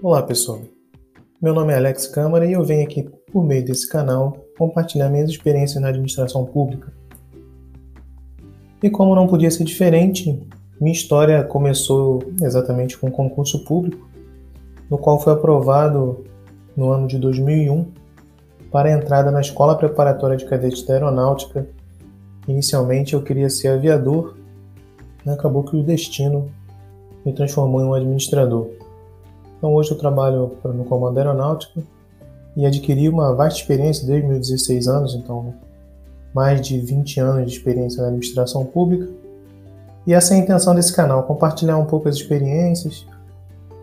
Olá pessoal, meu nome é Alex Câmara e eu venho aqui por meio desse canal compartilhar minhas experiências na administração pública. E como não podia ser diferente, minha história começou exatamente com um concurso público, no qual foi aprovado no ano de 2001 para a entrada na Escola Preparatória de Cadetes da Aeronáutica. Inicialmente eu queria ser aviador, e acabou que o destino me transformou em um administrador. Então hoje eu trabalho no Comando Aeronáutico e adquiri uma vasta experiência desde meus 16 anos, então mais de 20 anos de experiência na administração pública. E essa é a intenção desse canal, compartilhar um pouco as experiências,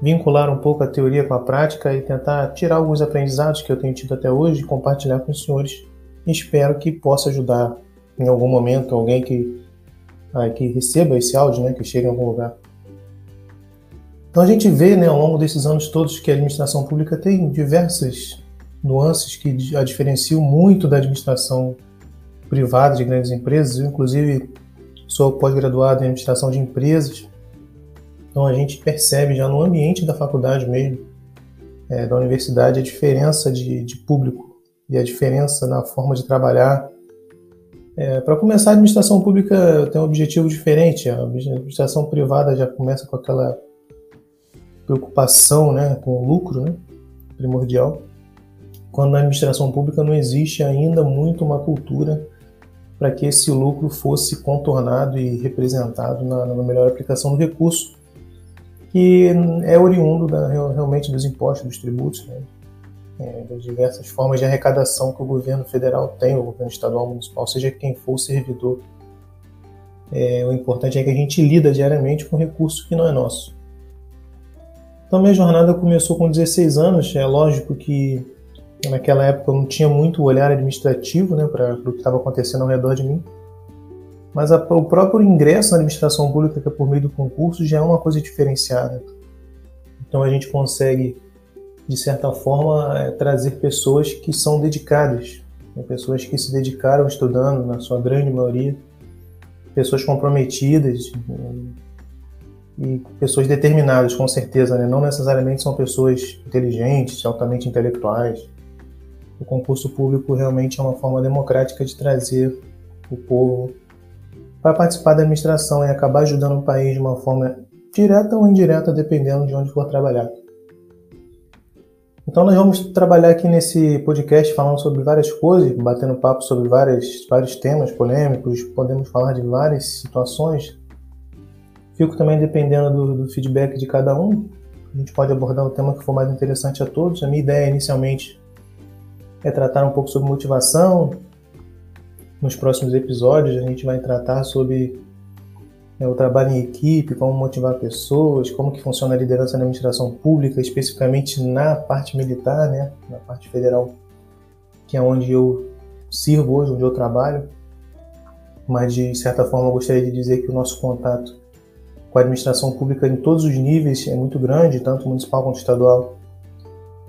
vincular um pouco a teoria com a prática e tentar tirar alguns aprendizados que eu tenho tido até hoje e compartilhar com os senhores. Espero que possa ajudar em algum momento alguém que, ah, que receba esse áudio, né, que chegue em algum lugar. Então a gente vê né, ao longo desses anos todos que a administração pública tem diversas nuances que a diferenciam muito da administração privada de grandes empresas. Eu, inclusive, sou pós-graduado em administração de empresas. Então a gente percebe já no ambiente da faculdade mesmo, é, da universidade, a diferença de, de, público e a diferença na forma de trabalhar. É, Para começar, a administração pública tem um objetivo diferente. A administração privada já começa com aquela preocupação né, com o lucro né, primordial, quando na administração pública não existe ainda muito uma cultura para que esse lucro fosse contornado e representado na, na, melhor aplicação do recurso, que é oriundo da, realmente dos impostos, dos tributos, né, é, das diversas formas de arrecadação que o governo federal tem, o governo estadual, municipal, seja quem for o servidor. É, o importante é que a gente lida diariamente com recurso que não é nosso. Então, minha jornada começou com 16 anos. É lógico que naquela época eu não tinha muito olhar administrativo né, para o que estava acontecendo ao redor de mim. Mas a, o próprio ingresso na administração pública, que é por meio do concurso, já é uma coisa diferenciada. Então, a gente consegue, de certa forma, é, trazer pessoas que são dedicadas, né, pessoas que se dedicaram estudando, na sua grande maioria, pessoas comprometidas, e pessoas determinadas, com certeza, né? não necessariamente são pessoas inteligentes, altamente intelectuais. O concurso público realmente é uma forma democrática de trazer o povo para participar da administração e acabar ajudando o país de uma forma direta ou indireta, dependendo de onde for trabalhar. Então nós vamos trabalhar aqui nesse podcast falando sobre várias coisas, batendo papo sobre várias, vários temas polêmicos, podemos falar de várias situações Fico também dependendo do, do, feedback de cada um. A gente pode abordar o tema que for mais interessante a todos. A minha ideia inicialmente é tratar um pouco sobre motivação. Nos próximos episódios a gente vai tratar sobre né, o trabalho em equipe, como motivar pessoas, como que funciona a liderança na administração pública, especificamente na parte militar, né, na parte federal, que é onde eu sirvo hoje, onde eu trabalho. Mas de certa forma eu gostaria de dizer que o nosso contato com a administração pública em todos os níveis é muito grande, tanto municipal quanto estadual,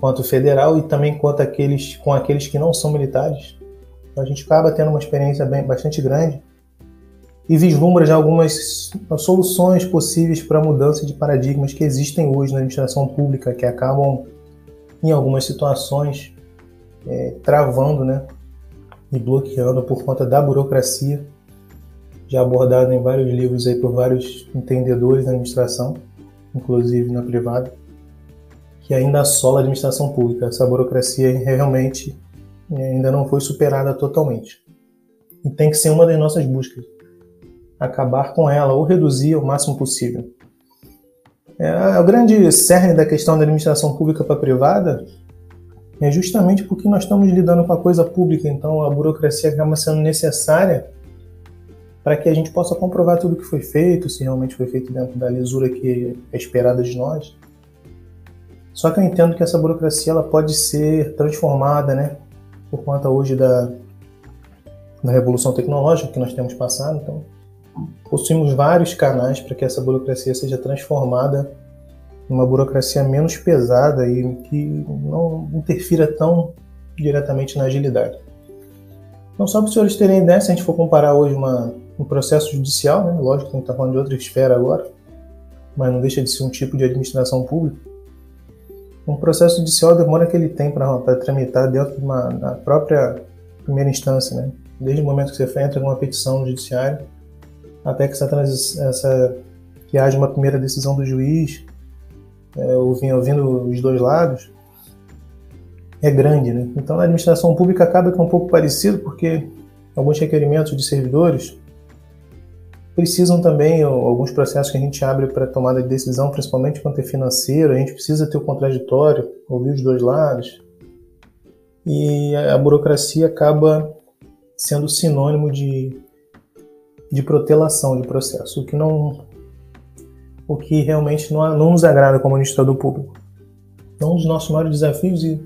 quanto federal e também quanto aqueles, com aqueles que não são militares. Então a gente acaba tendo uma experiência bem, bastante grande e vislumbra já algumas soluções possíveis para a mudança de paradigmas que existem hoje na administração pública, que acabam, em algumas situações, é, travando né, e bloqueando por conta da burocracia já abordado em vários livros aí por vários entendedores da administração, inclusive na privada, que ainda assola a administração pública. Essa burocracia realmente eh, ainda não foi superada totalmente. E tem que ser uma das nossas buscas. Acabar com ela ou reduzir ao máximo possível. É, o grande cerne da questão da administração pública para privada é justamente porque nós estamos lidando com a coisa pública, então a burocracia acaba sendo necessária para que a gente possa comprovar tudo que foi feito, se realmente foi feito dentro da lisura que é esperada de nós. Só que eu entendo que essa burocracia ela pode ser transformada, né, por conta hoje da, da revolução tecnológica que nós temos passado. Então, possuímos vários canais para que essa burocracia seja transformada em uma burocracia menos pesada e que não interfira tão diretamente na agilidade. Então, só para os senhores terem ideia, se a gente for comparar hoje uma um processo judicial, né? lógico que a gente está falando de outra esfera agora, mas não deixa de ser um tipo de administração pública. um processo judicial demora que ele tem para tramitar dentro de uma na própria primeira instância, né? Desde o momento que você entra com uma petição no judiciário até que essa, essa que haja uma primeira decisão do juiz, é, ouvindo, ouvindo os dois lados, é grande, né? Então, a administração pública acaba que é um pouco parecido, porque alguns requerimentos de servidores precisam também, alguns processos que a gente abre para tomada de decisão, principalmente quanto é financeiro, a gente precisa ter o contraditório, ouvir os dois lados, e a burocracia acaba sendo sinônimo de, de protelação de processo, o que não o que realmente não, não nos agrada como administrador público. Então, um dos nossos maiores desafios e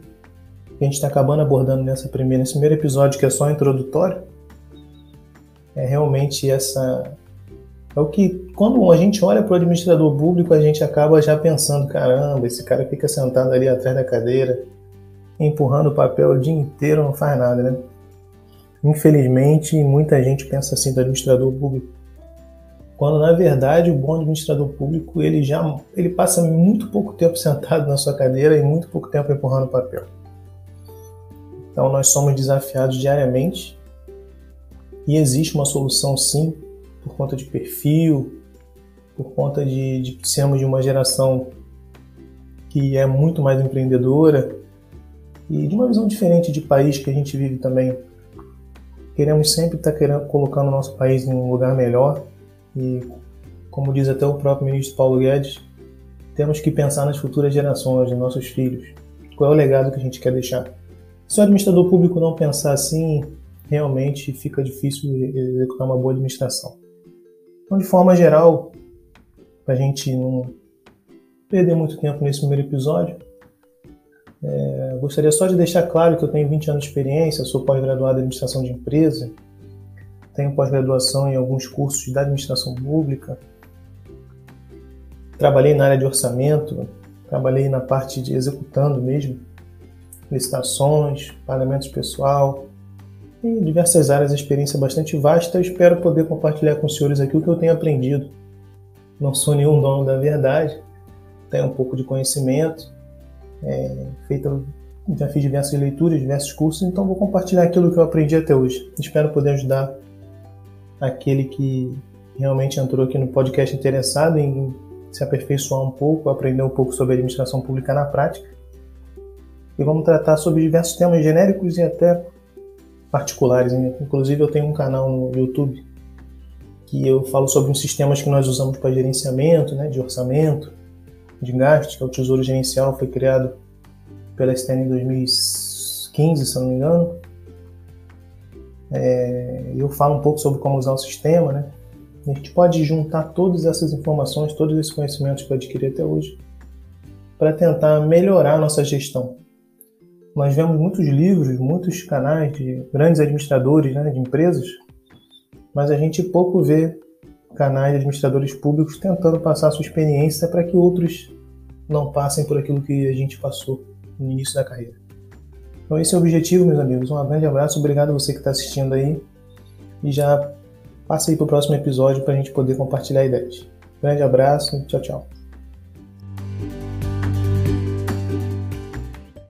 que a gente está acabando abordando nessa primeira, nesse primeiro episódio, que é só introdutório, é realmente essa. É o que, quando a gente olha para o administrador público, a gente acaba já pensando: caramba, esse cara fica sentado ali atrás da cadeira, empurrando o papel o dia inteiro, não faz nada, né? Infelizmente, muita gente pensa assim do administrador público. Quando na verdade o bom administrador público ele já ele passa muito pouco tempo sentado na sua cadeira e muito pouco tempo empurrando o papel. Então nós somos desafiados diariamente e existe uma solução sim, por conta de perfil, por conta de, de sermos de uma geração que é muito mais empreendedora e de uma visão diferente de país que a gente vive também. Queremos sempre estar querendo, colocando o nosso país em um lugar melhor e, como diz até o próprio ministro Paulo Guedes, temos que pensar nas futuras gerações, nos nossos filhos. Qual é o legado que a gente quer deixar? Se o administrador público não pensar assim, realmente fica difícil executar uma boa administração. Então, de forma geral, para a gente não perder muito tempo nesse primeiro episódio, é, gostaria só de deixar claro que eu tenho 20 anos de experiência, sou pós-graduado em administração de empresa, tenho pós-graduação em alguns cursos da administração pública, trabalhei na área de orçamento, trabalhei na parte de executando mesmo licitações, pagamentos pessoal, em diversas áreas, experiência bastante vasta. Eu espero poder compartilhar com os senhores aqui o que eu tenho aprendido. Não sou nenhum dono da verdade, tenho um pouco de conhecimento, é, já fiz diversas leituras, diversos cursos, então vou compartilhar aquilo que eu aprendi até hoje. Espero poder ajudar aquele que realmente entrou aqui no podcast interessado em se aperfeiçoar um pouco, aprender um pouco sobre administração pública na prática e vamos tratar sobre diversos temas genéricos e até particulares. Inclusive, eu tenho um canal no YouTube que eu falo sobre os sistemas que nós usamos para gerenciamento, né, de orçamento, de gastos, que é o Tesouro Gerencial, foi criado pela STN em 2015, se não me engano. É, eu falo um pouco sobre como usar o sistema, né? A gente pode juntar todas essas informações, todos esses conhecimentos que eu adquiri até hoje, para tentar melhorar a nossa gestão, nós vemos muitos livros, muitos canais de grandes administradores né, de empresas, mas a gente pouco vê canais de administradores públicos tentando passar sua experiência para que outros não passem por aquilo que a gente passou no início da carreira. Então esse é o objetivo, meus amigos. Um grande abraço, obrigado a você que está assistindo aí e já passa aí para o próximo episódio para a gente poder compartilhar ideias. Grande abraço, tchau, tchau.